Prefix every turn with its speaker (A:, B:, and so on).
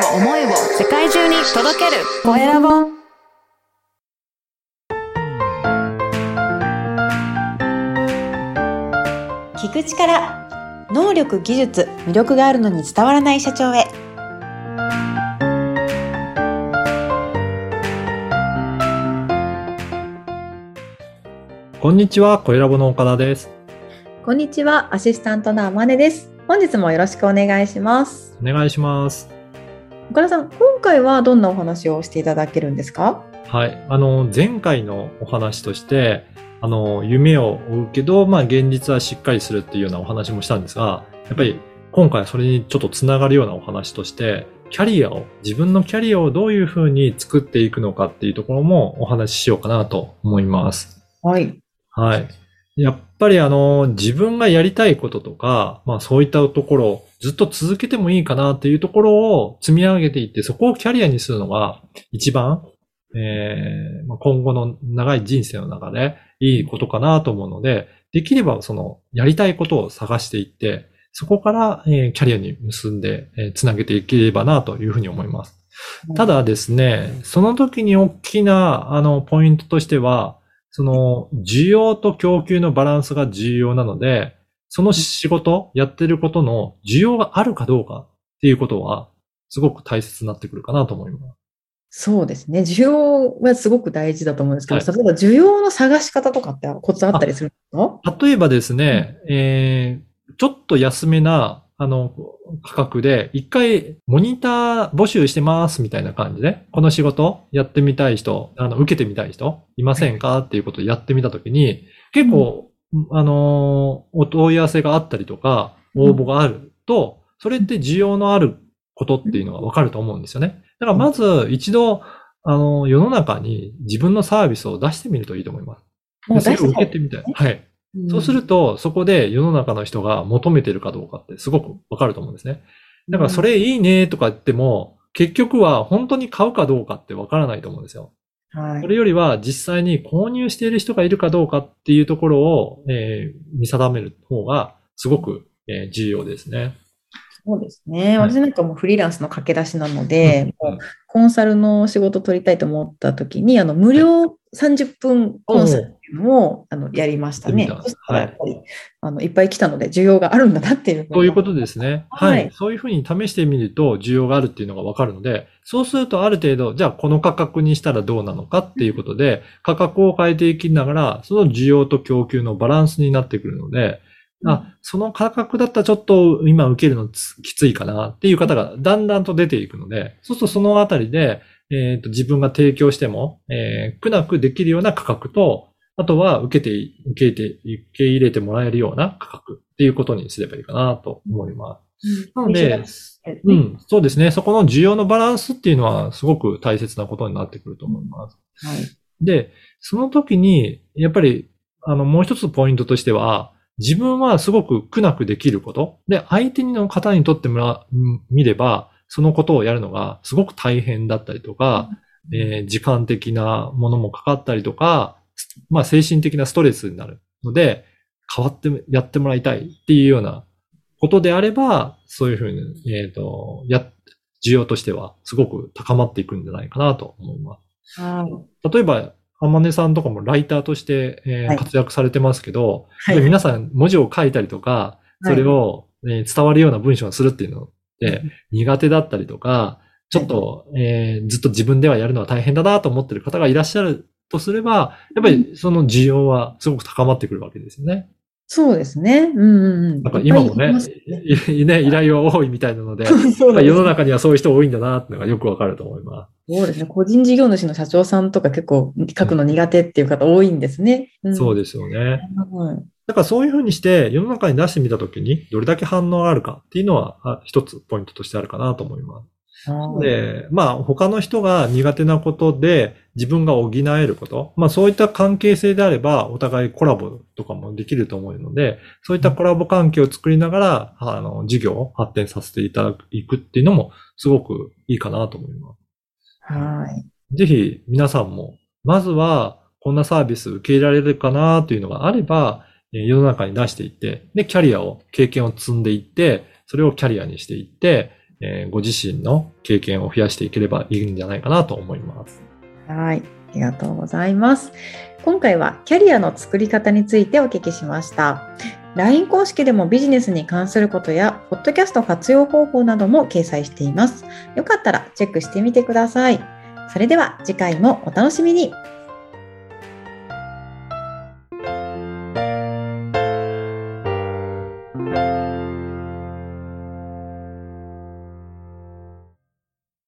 A: を思いを世界中に届ける。コエラボ
B: 聞く力能力技術魅力があるのに伝わらない社長へ。
C: こんにちは、コエラボの岡田です。
B: こんにちはアシスタントのあまねです。本日もよろしくお願いします。
C: お願いします。
B: 岡田さん今回はどんなお話をしていただけるんですか？
C: はい。あの、前回のお話として、あの、夢を追うけど、まあ、現実はしっかりするっていうようなお話もしたんですが、やっぱり今回はそれにちょっとつながるようなお話として、キャリアを、自分のキャリアをどういうふうに作っていくのかっていうところもお話ししようかなと思います。
B: はい
C: はい。やっぱりあの、自分がやりたいこととか、まあそういったところをずっと続けてもいいかなっていうところを積み上げていって、そこをキャリアにするのが一番、えーまあ今後の長い人生の中でいいことかなと思うので、できればそのやりたいことを探していって、そこから、えーキャリアに結んで、えーつなげていければなというふうに思います。ただですね、その時に大きな、あの、ポイントとしては、その、需要と供給のバランスが重要なので、その仕事、やってることの需要があるかどうかっていうことは、すごく大切になってくるかなと思います。
B: そうですね。需要はすごく大事だと思うんですけど、
C: はい。
B: 例えば需要の探し方とかってコツあったりするの
C: 例えばですね、えーちょっと安めな、あの、価格で、一回、モニター募集してますみたいな感じで、この仕事やってみたい人、あの、受けてみたい人、いませんか？っていうことをやってみたときに、結構、あの、お問い合わせがあったりとか、応募があると、それって需要のあることっていうのがわかると思うんですよね。だからまず一度、あの、世の中に自分のサービスを出してみるといいと思います。
B: もう出して
C: 受けてみたい。はい。そうすると、そこで世の中の人が求めてるかどうかってすごくわかると思うんですね。だからそれいいねとか言っても、結局は本当に買うかどうかってわからないと思うんですよ。
B: はい。
C: それよりは実際に購入している人がいるかどうかっていうところを、えー見定める方がすごく、えー重要ですね。
B: そうですね。
C: はい。
B: 私なんかもうフリーランスの駆け出しなので、コンサルの仕事取りたいと思った時に、あの、無料30分コンサルを、あの、やりましたね。
C: た
B: そしたらやっぱり、あの、いっぱい来たので、需要があるんだなっていう。
C: そういうことですね。
B: は
C: はいい。そういうふうに試してみると需要があるっていうのがわかるので、そうするとある程度、じゃあこの価格にしたらどうなのかっていうことで、価格を変えていきながら、その需要と供給のバランスになってくるので、あ、その価格だったらちょっと今受けるのつきついかなっていう方がだんだんと出ていくので、そうするとそのあたりで、えっ、と、自分が提供しても、えー苦なくできるような価格と、あとは受けて、受けて、受け入れてもらえるような価格っていうことにすればいいかなと思います。なので、う
B: うん
C: ん、そうですね。そこの需要のバランスっていうのはすごく大切なことになってくると思います。
B: はい。
C: で、その時に、やっぱり、あの、もう一つポイントとしては、自分はすごく苦なくできること。で、相手の方にとってもら、うん見れば、そのことをやるのがすごく大変だったりとか、えー時間的なものもかかったりとか、まあ精神的なストレスになるので、変わってやってもらいたいっていうようなことであれば、そういうふうに、えっ、と、や、需要としてはすごく高まっていくんじゃないかなと思います。
B: はい。
C: 例えば、あまねさんとかもライターとして、えー
B: はい
C: 活躍されてますけど、
B: はい。
C: で皆さん文字を書いたりとか、それを、えー伝わるような文章をするっていうのって苦手だったりとか、ちょっと、えーずっと自分ではやるのは大変だなと思ってる方がいらっしゃるとすれば、やっぱりその需要はすごく高まってくるわけですよね。
B: そうですね。うんうんうん。
C: なんか今もね
B: ね、
C: い ね依頼は多いみたいなので、
B: そうです
C: 世の中にはそういう人多いんだなっていうのがよくわかると思います。
B: そうですね。個人事業主の社長さんとか結構書くの苦手っていう方多いんですね。
C: そう
B: で
C: ですよね。
B: す。はい
C: だからそういうふうにして世の中に出してみたときにどれだけ反応があるかっていうのはあ一つポイントとしてあるかなと思います。
B: はい
C: で、まあ他の人が苦手なことで自分が補えること、まあそういった関係性であればお互いコラボとかもできると思うので、そういったコラボ関係を作りながら、あの、事業を発展させていただく、いくっていうのもすごくいいかなと思います。
B: はい。
C: ぜひ皆さんも、まずはこんなサービス受け入れられるかなというのがあれば、えー世の中に出していって、で、キャリアを、経験を積んでいって、それをキャリアにしていって、えーご自身の経験を増やしていければいいんじゃないかなと思います。
B: はい。ありがとうございます。今回はキャリアの作り方についてお聞きしました。LINE 公式でもビジネスに関することや、ポッドキャスト活用方法なども掲載しています。よかったらチェックしてみてください。それでは次回もお楽しみに。